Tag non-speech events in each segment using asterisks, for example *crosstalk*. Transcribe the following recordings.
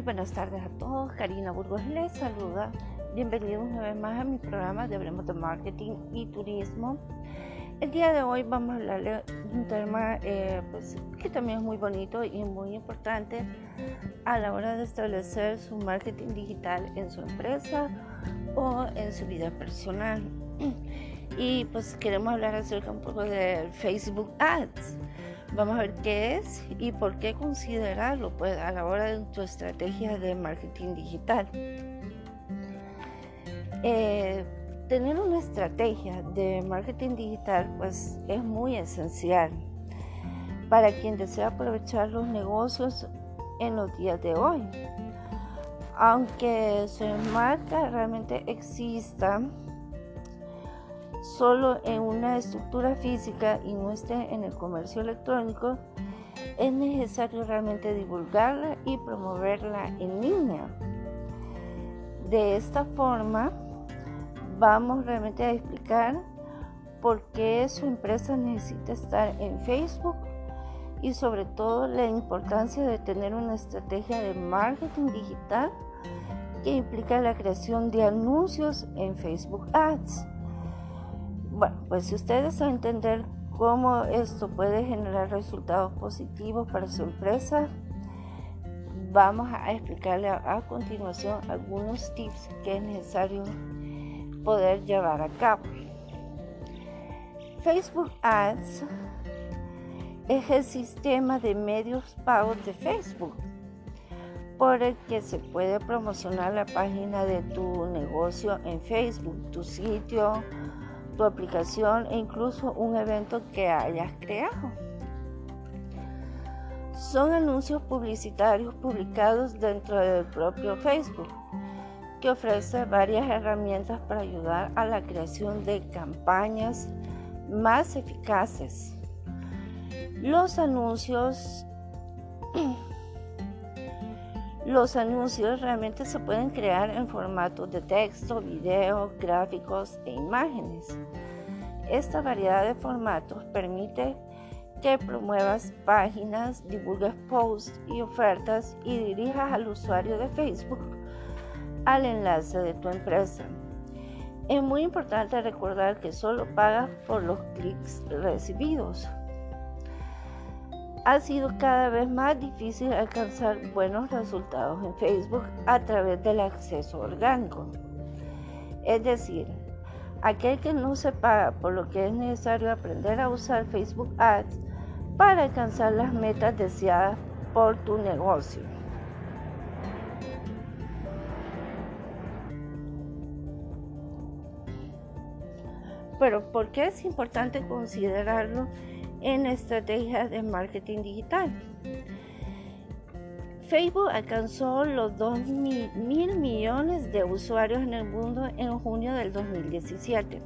Muy buenas tardes a todos. Karina Burgos les saluda. Bienvenidos una vez más a mi programa de Hablemos de Marketing y Turismo. El día de hoy vamos a hablar de un tema eh, pues, que también es muy bonito y muy importante a la hora de establecer su marketing digital en su empresa o en su vida personal. *clears throat* Y pues queremos hablar acerca un poco de Facebook Ads. Vamos a ver qué es y por qué considerarlo pues, a la hora de tu estrategia de marketing digital. Eh, tener una estrategia de marketing digital pues, es muy esencial para quien desea aprovechar los negocios en los días de hoy. Aunque su marca realmente exista, solo en una estructura física y no esté en el comercio electrónico, es necesario realmente divulgarla y promoverla en línea. De esta forma, vamos realmente a explicar por qué su empresa necesita estar en Facebook y sobre todo la importancia de tener una estrategia de marketing digital que implica la creación de anuncios en Facebook Ads. Bueno, pues si ustedes a entender cómo esto puede generar resultados positivos para su empresa, vamos a explicarle a, continuación algunos tips que es necesario poder llevar a cabo. Facebook Ads es el sistema de medios pagos de Facebook por el que se puede promocionar la página de tu negocio en Facebook, tu sitio, tu aplicación e incluso un evento que hayas creado. Son anuncios publicitarios publicados dentro del propio Facebook, que ofrece varias herramientas para ayudar a la creación de campañas más eficaces. Los anuncios *clears throat* Los anuncios realmente se pueden crear en formatos de texto, video, gráficos e imágenes. Esta variedad de formatos permite que promuevas páginas, divulgues posts y ofertas y dirijas al usuario de Facebook al enlace de tu empresa. Es muy importante recordar que solo pagas por los clics recibidos ha sido cada vez más difícil alcanzar buenos resultados en Facebook a través del acceso orgánico. Es decir, aquel que no se paga por lo que es necesario aprender a usar Facebook Ads para alcanzar las metas deseadas por tu negocio. Pero ¿por qué es importante considerarlo en estrategias de marketing digital. Facebook alcanzó los 2 mil millones de usuarios en el mundo en junio del 2017.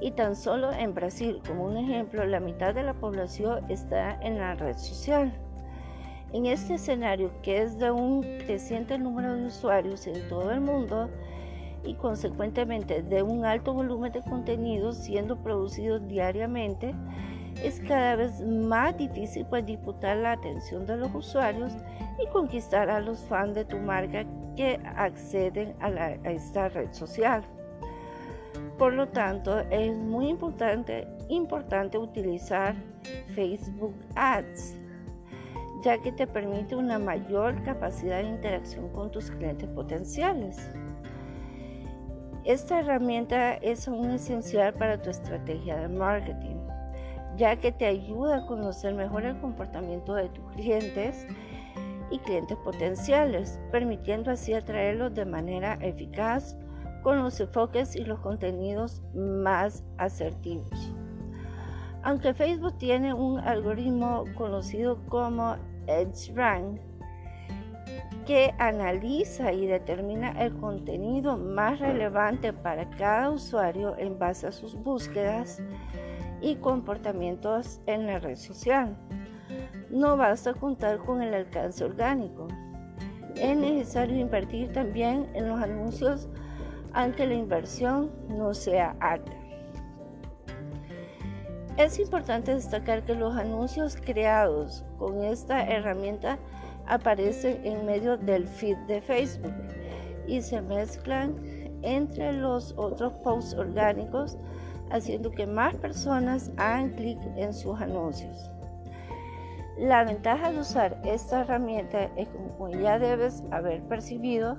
Y tan solo en Brasil, como un ejemplo, la mitad de la población está en la red social. En este escenario, que es de un creciente número de usuarios en todo el mundo y consecuentemente de un alto volumen de contenidos siendo producidos diariamente, es cada vez más difícil pues disputar la atención de los usuarios y conquistar a los fans de tu marca que acceden a, esta red social. Por lo tanto, es muy importante, importante utilizar Facebook Ads, ya que te permite una mayor capacidad de interacción con tus clientes potenciales. Esta herramienta es un esencial para tu estrategia de marketing ya que te ayuda a conocer mejor el comportamiento de tus clientes y clientes potenciales, permitiendo así atraerlos de manera eficaz con los enfoques y los contenidos más asertivos. Aunque Facebook tiene un algoritmo conocido como EdgeRank, que analiza y determina el contenido más relevante para cada usuario en base a sus búsquedas, y comportamientos en la red social. No basta contar con el alcance orgánico. Es necesario invertir también en los anuncios aunque la inversión no sea alta. Es importante destacar que los anuncios creados con esta herramienta aparecen en medio del feed de Facebook y se mezclan entre los otros posts orgánicos, haciendo que más personas hagan clic en sus anuncios. La ventaja de usar esta herramienta es como ya debes haber percibido,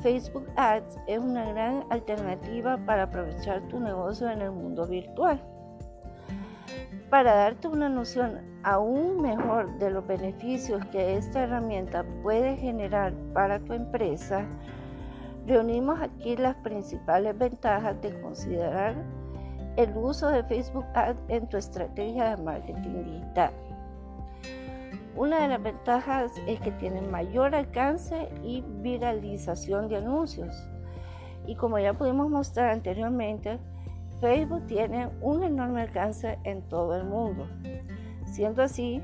Facebook Ads es una gran alternativa para aprovechar tu negocio en el mundo virtual. Para darte una noción aún mejor de los beneficios que esta herramienta puede generar para tu empresa, reunimos aquí las principales ventajas de considerar el uso de Facebook Ads en tu estrategia de marketing digital. Una de las ventajas es que tiene mayor alcance y viralización de anuncios. Y como ya pudimos mostrar anteriormente, Facebook tiene un enorme alcance en todo el mundo. Siendo así,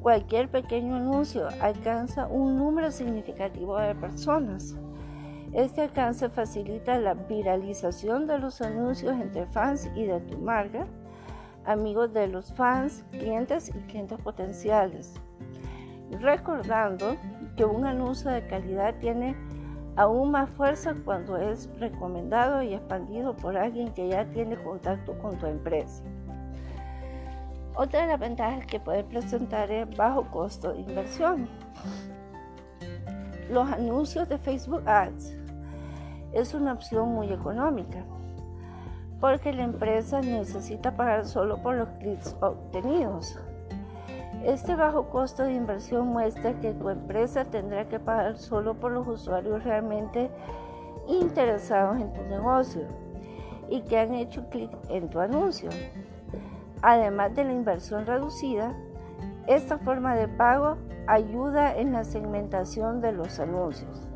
cualquier pequeño anuncio alcanza un número significativo de personas. Este alcance facilita la viralización de los anuncios entre fans y de tu marca amigos de los fans, clientes y clientes potenciales. Recordando que un anuncio de calidad tiene aún más fuerza cuando es recomendado y expandido por alguien que ya tiene contacto con tu empresa. Otra de las ventajas que puede presentar es bajo costo de inversión. Los anuncios de Facebook Ads es una opción muy económica porque la empresa necesita pagar solo por los clics obtenidos. Este bajo costo de inversión muestra que tu empresa tendrá que pagar solo por los usuarios realmente interesados en tu negocio y que han hecho clic en tu anuncio. Además de la inversión reducida, esta forma de pago ayuda en la segmentación de los anuncios.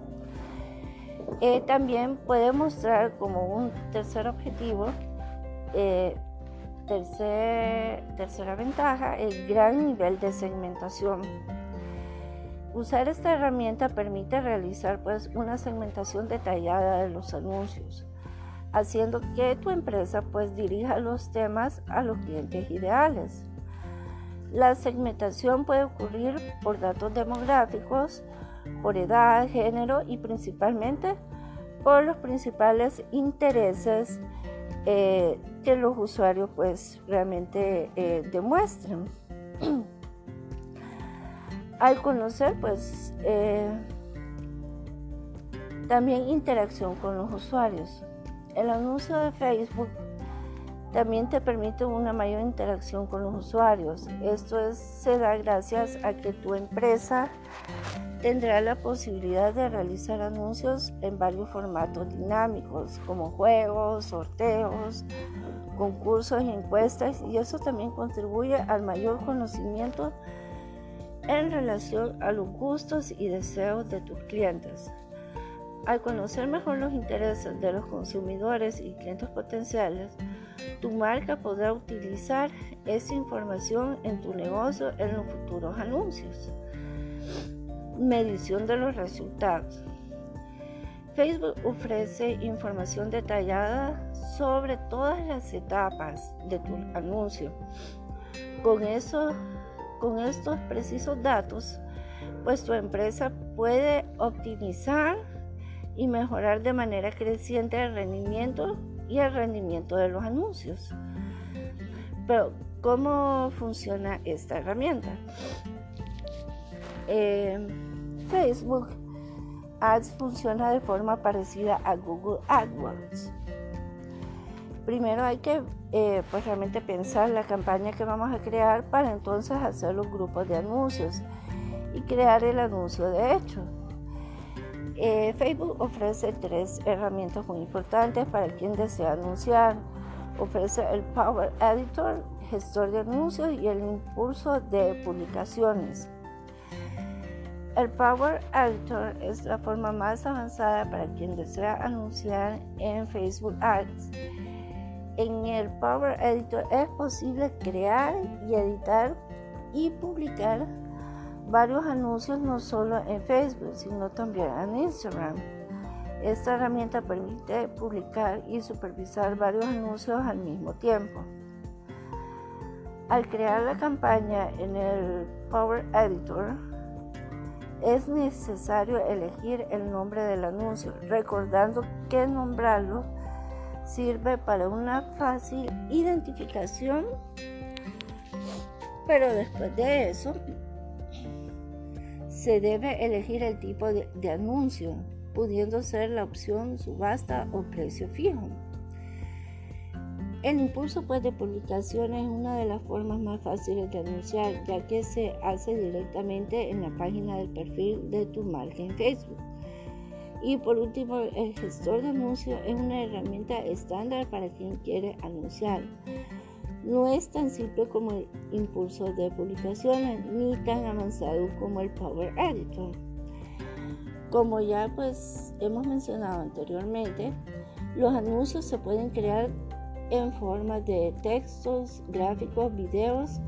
Eh, también puede mostrar como un tercer objetivo, eh, tercera ventaja, el gran nivel de segmentación. Usar esta herramienta permite realizar pues, una segmentación detallada de los anuncios, haciendo que tu empresa pues, dirija los temas a los clientes ideales. La segmentación puede ocurrir por datos demográficos, por edad, género y principalmente por los principales intereses eh, que los usuarios pues realmente eh, demuestran. *clears throat* Al conocer pues eh, también interacción con los usuarios. El anuncio de Facebook también te permite una mayor interacción con los usuarios. Esto se da gracias a que tu empresa tendrá la posibilidad de realizar anuncios en varios formatos dinámicos, como juegos, sorteos, concursos y encuestas, y eso también contribuye al mayor conocimiento en relación a los gustos y deseos de tus clientes. Al conocer mejor los intereses de los consumidores y clientes potenciales, tu marca podrá utilizar esa información en tu negocio en los futuros anuncios. Medición de los resultados. Facebook ofrece información detallada sobre todas las etapas de tu anuncio. Con, eso, con estos precisos datos, pues tu empresa puede optimizar y mejorar de manera creciente el rendimiento y el rendimiento de los anuncios. Pero, ¿cómo funciona esta herramienta? Eh, Facebook Ads funciona de forma parecida a Google AdWords. Primero hay que eh, pues realmente pensar la campaña que vamos a crear para entonces hacer los grupos de anuncios y crear el anuncio de hecho. Eh, Facebook ofrece tres herramientas muy importantes para quien desea anunciar. Ofrece el Power Editor, gestor de anuncios y el impulso de publicaciones. El Power Editor es la forma más avanzada para quien desea anunciar en Facebook Ads. En el Power Editor es posible crear y editar y publicar varios anuncios no solo en Facebook, sino también en Instagram. Esta herramienta permite publicar y supervisar varios anuncios al mismo tiempo. Al crear la campaña en el Power Editor, es necesario elegir el nombre del anuncio, recordando que nombrarlo sirve para una fácil identificación, pero después de eso se debe elegir el tipo de, anuncio, pudiendo ser la opción subasta o precio fijo. El impulso pues, de publicación es una de las formas más fáciles de anunciar, ya que se hace directamente en la página del perfil de tu marca en Facebook. Y por último, el gestor de anuncios es una herramienta estándar para quien quiere anunciar. No es tan simple como el impulso de publicaciones, ni tan avanzado como el Power Editor. Como ya pues hemos mencionado anteriormente, los anuncios se pueden crear en forma de textos, gráficos, videos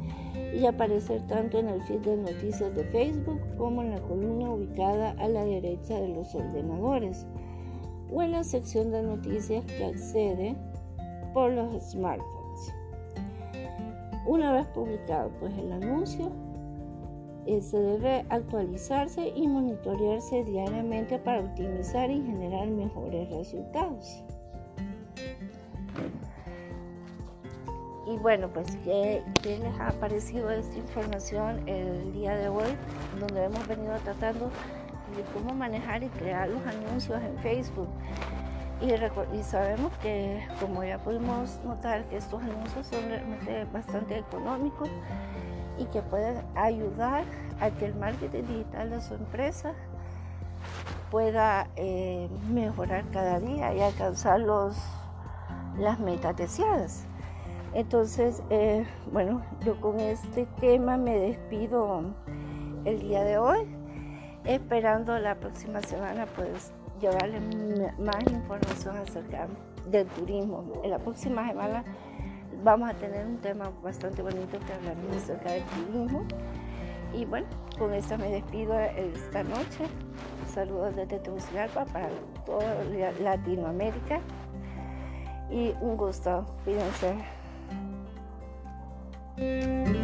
y aparecer tanto en el feed de noticias de Facebook como en la columna ubicada a la derecha de los ordenadores o en la sección de noticias que accede por los smartphones. Una vez publicado pues el anuncio, eh, se debe actualizarse y monitorearse diariamente para optimizar y generar mejores resultados. Y bueno, pues, ¿qué, les ha parecido esta información el día de hoy? Donde hemos venido tratando de cómo manejar y crear los anuncios en Facebook. Y, y, sabemos que, como ya pudimos notar, que estos anuncios son realmente bastante económicos y que pueden ayudar a que el marketing digital de su empresa pueda eh, mejorar cada día y alcanzar los, las metas deseadas. Entonces, eh, bueno, yo con este tema me despido el día de hoy, esperando la próxima semana pues llevarles más información acerca del turismo. En la próxima semana vamos a tener un tema bastante bonito que hablar acerca del turismo. Y bueno, con esto me despido esta noche. Saludos desde Tegucigalpa para toda Latinoamérica. Y un gusto. Cuídense. Música